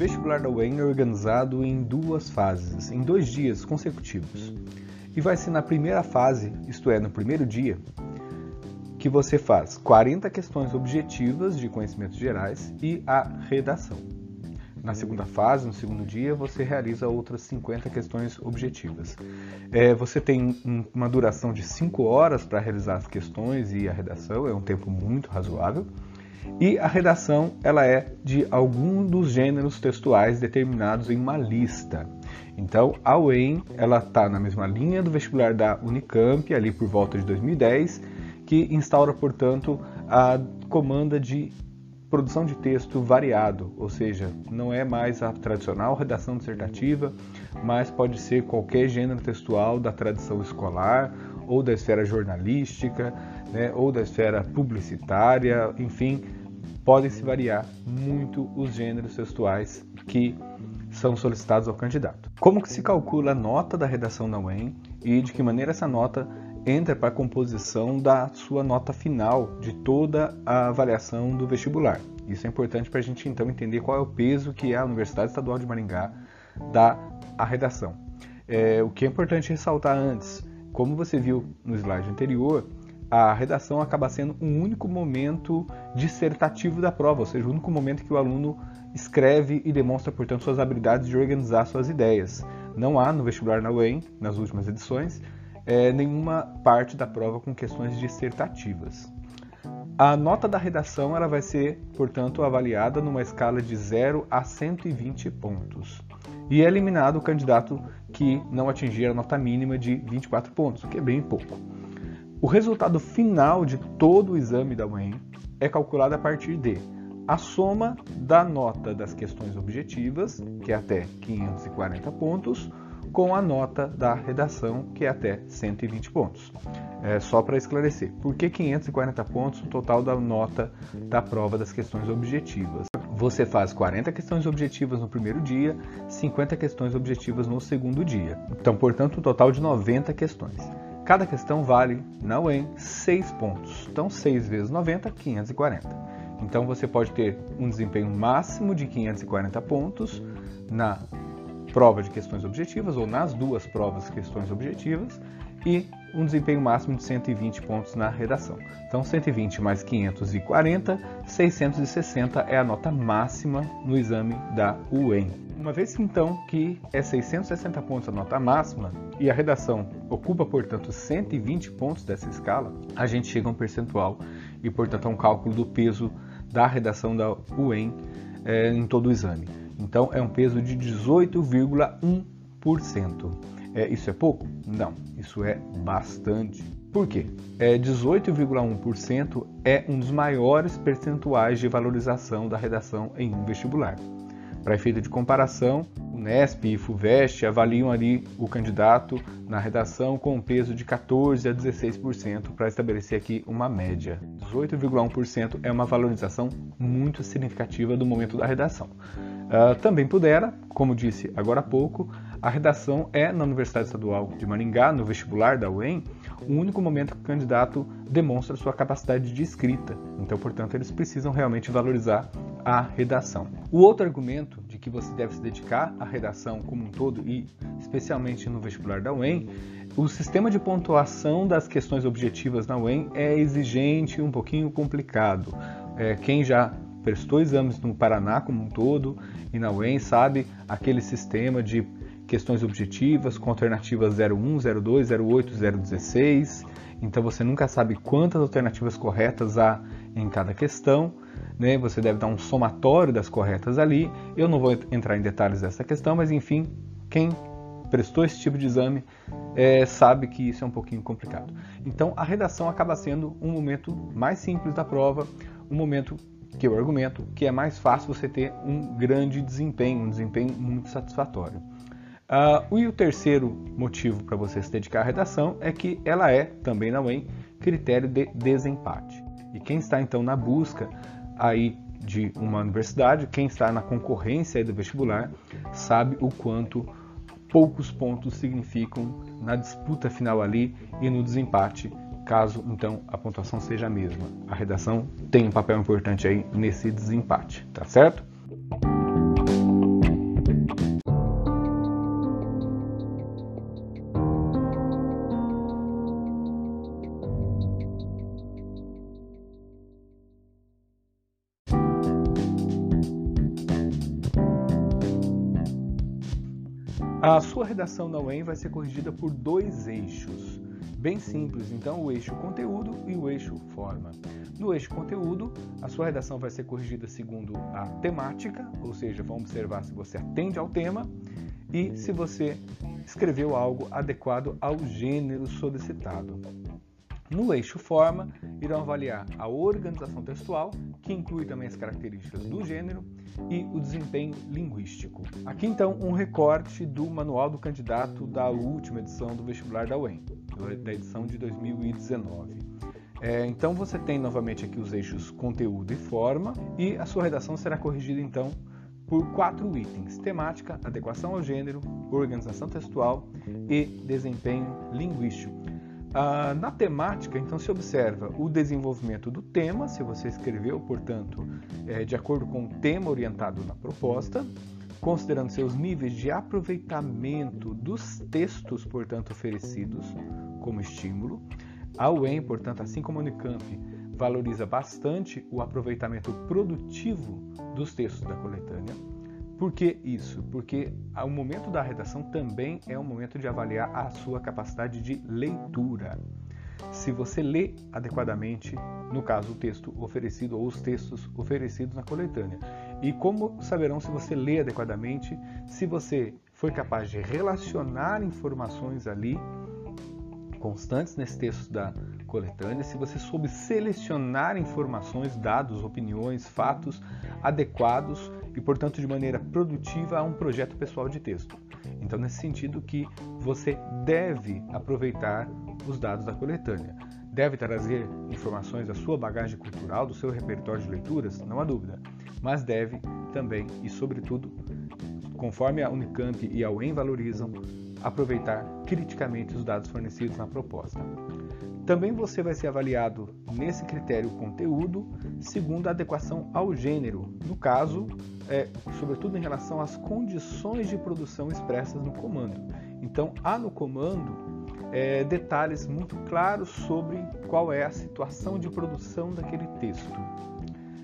vestibular da UEM é organizado em duas fases, em dois dias consecutivos. E vai ser na primeira fase, isto é, no primeiro dia, que você faz 40 questões objetivas de conhecimentos gerais e a redação. Na segunda fase, no segundo dia, você realiza outras 50 questões objetivas. É, você tem um, uma duração de 5 horas para realizar as questões e a redação, é um tempo muito razoável. E a redação ela é de algum dos gêneros textuais determinados em uma lista. Então, a UEM ela está na mesma linha do vestibular da Unicamp, ali por volta de 2010, que instaura, portanto, a comanda de produção de texto variado, ou seja, não é mais a tradicional redação dissertativa, mas pode ser qualquer gênero textual da tradição escolar ou da esfera jornalística, né, ou da esfera publicitária, enfim, podem se variar muito os gêneros textuais que são solicitados ao candidato. Como que se calcula a nota da redação da UEM e de que maneira essa nota entra para a composição da sua nota final de toda a avaliação do vestibular. Isso é importante para a gente então entender qual é o peso que a Universidade Estadual de Maringá dá à redação. É, o que é importante ressaltar antes, como você viu no slide anterior, a redação acaba sendo um único momento dissertativo da prova, ou seja, o único momento que o aluno escreve e demonstra, portanto, suas habilidades de organizar suas ideias. Não há no vestibular na UEM, nas últimas edições, é, nenhuma parte da prova com questões dissertativas. A nota da redação ela vai ser, portanto, avaliada numa escala de 0 a 120 pontos. E é eliminado o candidato que não atingir a nota mínima de 24 pontos, o que é bem pouco. O resultado final de todo o exame da UEM é calculado a partir de a soma da nota das questões objetivas, que é até 540 pontos, com a nota da redação, que é até 120 pontos. É, só para esclarecer, por que 540 pontos o total da nota da prova das questões objetivas? Você faz 40 questões objetivas no primeiro dia, 50 questões objetivas no segundo dia. Então, portanto, um total de 90 questões. Cada questão vale, na UEM, 6 pontos. Então, 6 vezes 90, 540. Então, você pode ter um desempenho máximo de 540 pontos na prova de questões objetivas ou nas duas provas de questões objetivas e um desempenho máximo de 120 pontos na redação. Então 120 mais 540, 660 é a nota máxima no exame da UEM. Uma vez então que é 660 pontos a nota máxima e a redação ocupa, portanto, 120 pontos dessa escala, a gente chega a um percentual e, portanto, a um cálculo do peso da redação da UEM é, em todo o exame. Então é um peso de 18,1%. É, isso é pouco? Não, isso é bastante. Por quê? É, 18,1% é um dos maiores percentuais de valorização da redação em um vestibular. Para efeito de comparação, o Nesp e FUVEST avaliam ali o candidato na redação com um peso de 14 a 16% para estabelecer aqui uma média. 18,1% é uma valorização muito significativa do momento da redação. Uh, também pudera, como disse agora há pouco, a redação é na Universidade Estadual de Maringá, no vestibular da UEM, o único momento que o candidato demonstra sua capacidade de escrita. Então, portanto, eles precisam realmente valorizar a redação. O outro argumento de que você deve se dedicar à redação como um todo e especialmente no vestibular da UEM, o sistema de pontuação das questões objetivas na UEM é exigente e um pouquinho complicado. É, quem já prestou exames no Paraná como um todo e na UEM sabe aquele sistema de questões objetivas com alternativas 01, 02, 08, 016. Então você nunca sabe quantas alternativas corretas há em cada questão. Né? Você deve dar um somatório das corretas ali. Eu não vou entrar em detalhes dessa questão, mas enfim, quem prestou esse tipo de exame é, sabe que isso é um pouquinho complicado. Então a redação acaba sendo um momento mais simples da prova, um momento que eu argumento que é mais fácil você ter um grande desempenho, um desempenho muito satisfatório. Uh, e o terceiro motivo para você se dedicar à redação é que ela é, também na UEM, critério de desempate. E quem está então na busca aí de uma universidade, quem está na concorrência do vestibular, sabe o quanto poucos pontos significam na disputa final ali e no desempate caso então a pontuação seja a mesma. A redação tem um papel importante aí nesse desempate, tá certo? Redação na UEM vai ser corrigida por dois eixos, bem simples, então o eixo conteúdo e o eixo forma. No eixo conteúdo, a sua redação vai ser corrigida segundo a temática, ou seja, vamos observar se você atende ao tema e se você escreveu algo adequado ao gênero solicitado. No eixo forma, irão avaliar a organização textual, que inclui também as características do gênero, e o desempenho linguístico. Aqui então um recorte do manual do candidato da última edição do vestibular da UEM, da edição de 2019. É, então você tem novamente aqui os eixos conteúdo e forma, e a sua redação será corrigida então por quatro itens: temática, adequação ao gênero, organização textual e desempenho linguístico. Ah, na temática, então, se observa o desenvolvimento do tema, se você escreveu, portanto, é, de acordo com o tema orientado na proposta, considerando seus níveis de aproveitamento dos textos, portanto, oferecidos como estímulo. A UEM, portanto, assim como a Unicamp, valoriza bastante o aproveitamento produtivo dos textos da coletânea. Por que isso? Porque o momento da redação também é um momento de avaliar a sua capacidade de leitura. Se você lê adequadamente, no caso, o texto oferecido ou os textos oferecidos na coletânea. E como saberão se você lê adequadamente, se você foi capaz de relacionar informações ali constantes nesse texto da coletânea, se você soube selecionar informações, dados, opiniões, fatos adequados e, portanto, de maneira produtiva a um projeto pessoal de texto. Então, nesse sentido que você deve aproveitar os dados da coletânea. Deve trazer informações da sua bagagem cultural, do seu repertório de leituras, não há dúvida, mas deve também e, sobretudo, conforme a Unicamp e a UEM valorizam, aproveitar criticamente os dados fornecidos na proposta. Também você vai ser avaliado nesse critério conteúdo segundo a adequação ao gênero, no caso, é, sobretudo em relação às condições de produção expressas no comando. Então, há no comando é, detalhes muito claros sobre qual é a situação de produção daquele texto.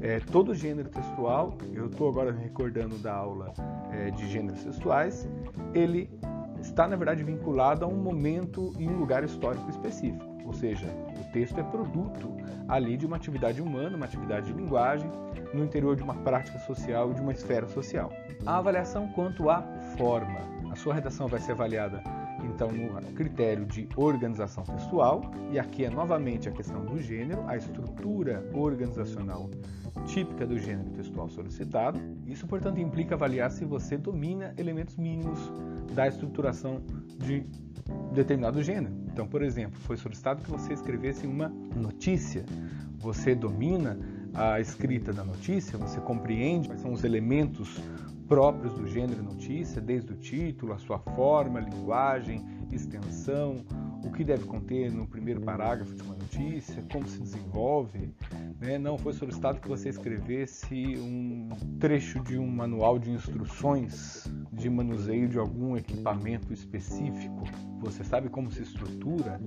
É, todo gênero textual, eu estou agora me recordando da aula é, de gêneros textuais, ele está na verdade vinculado a um momento e um lugar histórico específico. Ou seja, o texto é produto ali de uma atividade humana, uma atividade de linguagem, no interior de uma prática social e de uma esfera social. A avaliação quanto à forma. A sua redação vai ser avaliada então no critério de organização textual, e aqui é novamente a questão do gênero, a estrutura organizacional típica do gênero textual solicitado. Isso, portanto, implica avaliar se você domina elementos mínimos da estruturação de determinado gênero. Então, por exemplo, foi solicitado que você escrevesse uma notícia. Você domina a escrita da notícia, você compreende quais são os elementos próprios do gênero notícia, desde o título, a sua forma, linguagem, extensão, o que deve conter no primeiro parágrafo de uma notícia, como se desenvolve. Né? Não foi solicitado que você escrevesse um trecho de um manual de instruções de manuseio de algum equipamento específico. Você sabe como se estrutura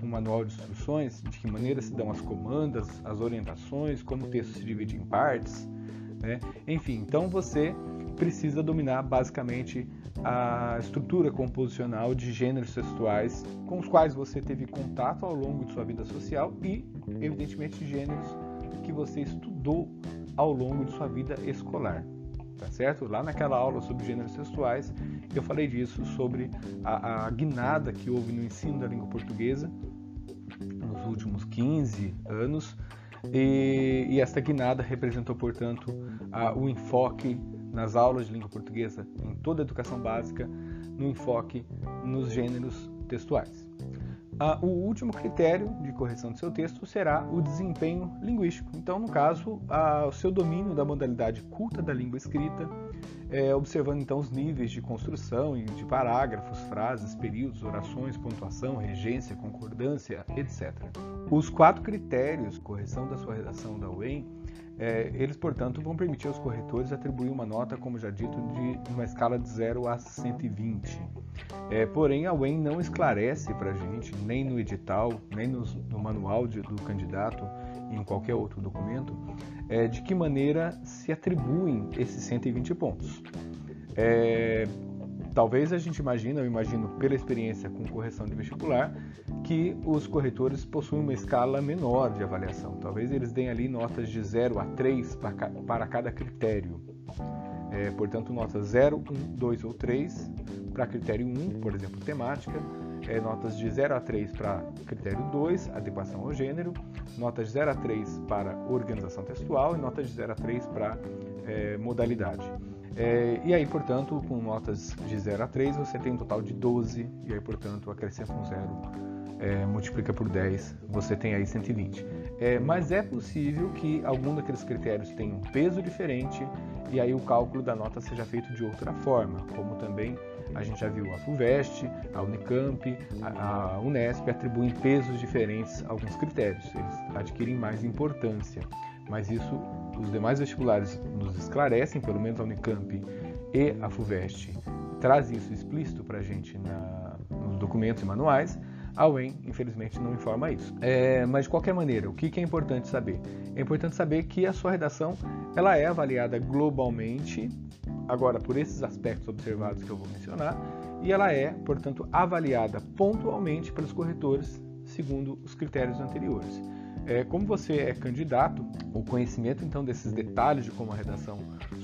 um manual de instruções, de que maneira se dão as comandas, as orientações, como o texto se divide em partes. Né? Enfim, então você precisa dominar basicamente a estrutura composicional de gêneros textuais com os quais você teve contato ao longo de sua vida social e, evidentemente, gêneros que você estudou ao longo de sua vida escolar. Tá certo? Lá naquela aula sobre gêneros textuais, eu falei disso sobre a, a guinada que houve no ensino da língua portuguesa nos últimos 15 anos. E, e esta guinada representou, portanto, a, o enfoque nas aulas de língua portuguesa, em toda a educação básica, no enfoque nos gêneros textuais. Ah, o último critério de correção do seu texto será o desempenho linguístico. Então, no caso, o seu domínio da modalidade culta da língua escrita, é, observando então os níveis de construção e de parágrafos, frases, períodos, orações, pontuação, regência, concordância, etc. Os quatro critérios de correção da sua redação da UEM é, eles, portanto, vão permitir aos corretores atribuir uma nota, como já dito, de uma escala de 0 a 120. É, porém, a UEM não esclarece para a gente, nem no edital, nem no, no manual de, do candidato, em qualquer outro documento, é, de que maneira se atribuem esses 120 pontos. É, talvez a gente imagine, eu imagino pela experiência com correção de vestibular, que os corretores possuem uma escala menor de avaliação. Talvez eles deem ali notas de 0 a 3 para cada critério. É, portanto, notas 0, 1, 2 ou 3 para critério 1, por exemplo, temática, é, notas de 0 a 3 para critério 2, adequação ao gênero, notas de 0 a 3 para organização textual e notas de 0 a 3 para é, modalidade. É, e aí, portanto, com notas de 0 a 3, você tem um total de 12, e aí, portanto, acrescenta um zero, é, multiplica por 10, você tem aí 120. É, mas é possível que algum daqueles critérios tenha um peso diferente e aí o cálculo da nota seja feito de outra forma, como também a gente já viu a FUVEST, a Unicamp, a, a Unesp atribuem pesos diferentes a alguns critérios, eles adquirem mais importância. Mas isso os demais vestibulares nos esclarecem, pelo menos a Unicamp e a FUVEST trazem isso explícito para a gente na, nos documentos e manuais. A UEM, infelizmente, não informa isso. É, mas, de qualquer maneira, o que, que é importante saber? É importante saber que a sua redação ela é avaliada globalmente agora por esses aspectos observados que eu vou mencionar, e ela é, portanto, avaliada pontualmente pelos corretores segundo os critérios anteriores. É, como você é candidato, o conhecimento então desses detalhes de como a redação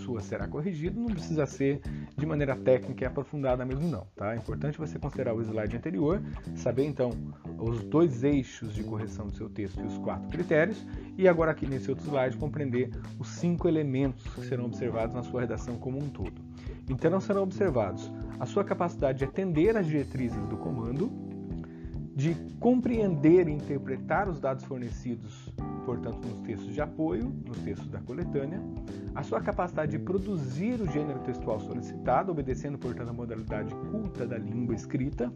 sua será corrigida não precisa ser de maneira técnica e aprofundada mesmo não, tá? É importante você considerar o slide anterior, saber então os dois eixos de correção do seu texto e os quatro critérios, e agora aqui nesse outro slide compreender os cinco elementos que serão observados na sua redação como um todo. Então serão observados a sua capacidade de atender às diretrizes do comando, de compreender e interpretar os dados fornecidos, portanto, nos textos de apoio, nos textos da coletânea, a sua capacidade de produzir o gênero textual solicitado, obedecendo, portanto, a modalidade culta da língua escrita,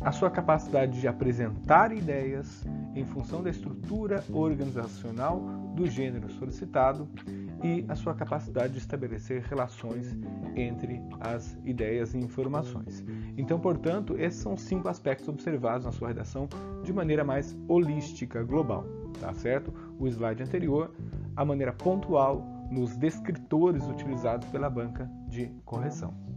a sua capacidade de apresentar ideias em função da estrutura organizacional do gênero solicitado e a sua capacidade de estabelecer relações entre as ideias e informações. Então, portanto, esses são cinco aspectos observados na sua redação de maneira mais holística, global, tá certo? O slide anterior, a maneira pontual nos descritores utilizados pela banca de correção.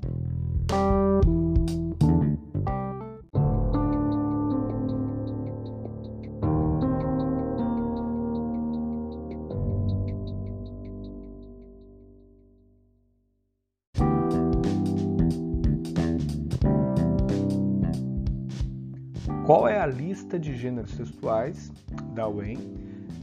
Qual é a lista de gêneros textuais da UEM,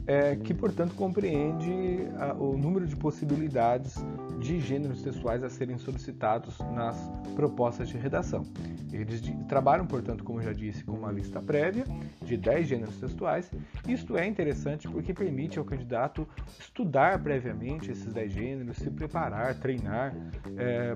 é, que, portanto, compreende a, o número de possibilidades de gêneros textuais a serem solicitados nas propostas de redação. Eles de, trabalham, portanto, como já disse, com uma lista prévia de 10 gêneros textuais. Isto é interessante porque permite ao candidato estudar previamente esses 10 gêneros, se preparar, treinar. É,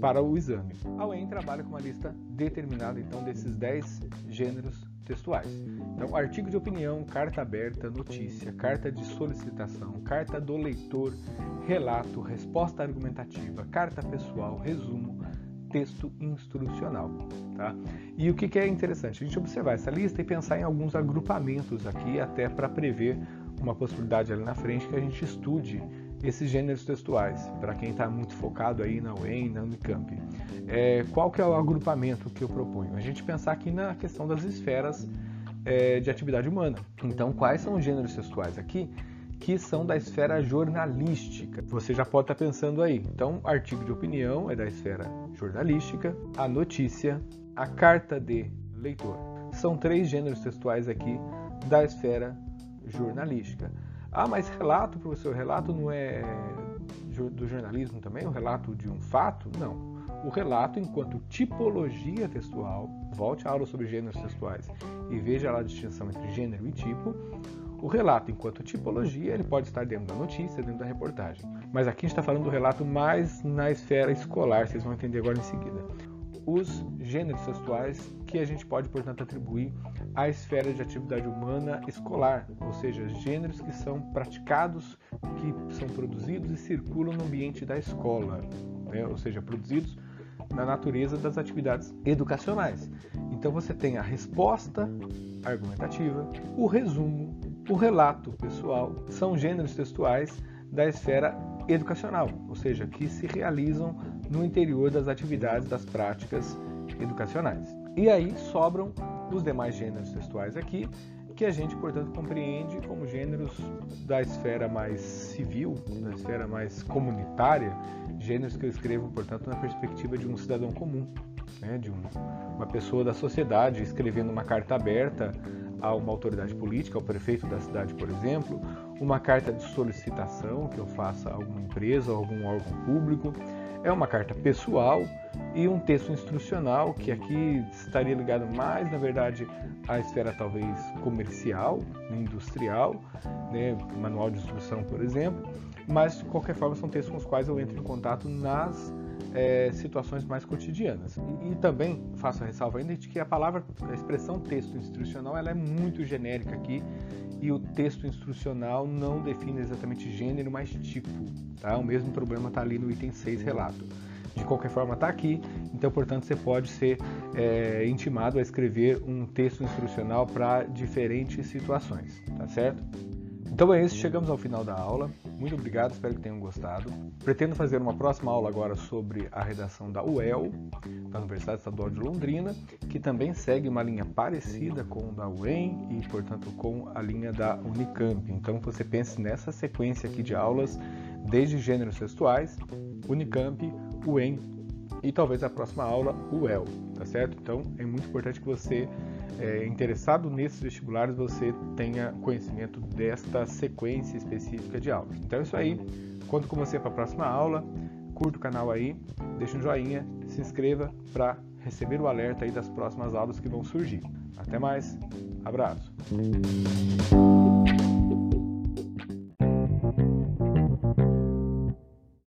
para o exame. A UEM trabalha com uma lista determinada então desses 10 gêneros textuais. Então, artigo de opinião, carta aberta, notícia, carta de solicitação, carta do leitor, relato, resposta argumentativa, carta pessoal, resumo, texto instrucional. Tá? E o que é interessante? A gente observar essa lista e pensar em alguns agrupamentos aqui, até para prever uma possibilidade ali na frente que a gente estude esses gêneros textuais, para quem está muito focado aí na UEM, na Unicamp. É, qual que é o agrupamento que eu proponho? A gente pensar aqui na questão das esferas é, de atividade humana. Então, quais são os gêneros textuais aqui? que são da esfera jornalística. Você já pode estar tá pensando aí. Então, artigo de opinião é da esfera jornalística, a notícia, a carta de leitor. São três gêneros textuais aqui da esfera jornalística. Ah, mas relato, professor, relato não é do jornalismo também? O relato de um fato? Não. O relato, enquanto tipologia textual, volte à aula sobre gêneros textuais e veja lá a distinção entre gênero e tipo. O relato, enquanto tipologia, ele pode estar dentro da notícia, dentro da reportagem. Mas aqui a gente está falando do relato mais na esfera escolar, vocês vão entender agora em seguida os gêneros textuais que a gente pode, portanto, atribuir à esfera de atividade humana escolar, ou seja, gêneros que são praticados, que são produzidos e circulam no ambiente da escola, né? ou seja, produzidos na natureza das atividades educacionais. Então você tem a resposta argumentativa, o resumo, o relato pessoal, são gêneros textuais da esfera educacional, ou seja, que se realizam no interior das atividades das práticas educacionais. E aí sobram os demais gêneros textuais aqui, que a gente, portanto, compreende como gêneros da esfera mais civil, da esfera mais comunitária, gêneros que eu escrevo, portanto, na perspectiva de um cidadão comum, né, de um, uma pessoa da sociedade escrevendo uma carta aberta a uma autoridade política, ao prefeito da cidade, por exemplo, uma carta de solicitação que eu faça a alguma empresa ou algum órgão público, é uma carta pessoal e um texto instrucional que aqui estaria ligado mais, na verdade, à esfera talvez comercial, industrial, né, manual de instrução, por exemplo, mas de qualquer forma são textos com os quais eu entro em contato nas é, situações mais cotidianas. E, e, também faço a ressalva ainda de que a palavra, a expressão texto instrucional, ela é muito genérica aqui e o texto instrucional não define exatamente gênero, mas tipo. Tá? O mesmo problema está ali no item 6, relato. De qualquer forma, está aqui, então, portanto, você pode ser é, intimado a escrever um texto instrucional para diferentes situações, tá certo? Então é isso, chegamos ao final da aula. Muito obrigado, espero que tenham gostado. Pretendo fazer uma próxima aula agora sobre a redação da UEL, da Universidade Estadual de Londrina, que também segue uma linha parecida com da UEM e, portanto, com a linha da Unicamp. Então você pense nessa sequência aqui de aulas, desde gêneros textuais, Unicamp, UEM e talvez a próxima aula, UEL, tá certo? Então é muito importante que você é, interessado nesses vestibulares, você tenha conhecimento desta sequência específica de aulas. Então é isso aí. Conto com você para a próxima aula. Curta o canal aí, deixe um joinha, se inscreva para receber o alerta aí das próximas aulas que vão surgir. Até mais, abraço!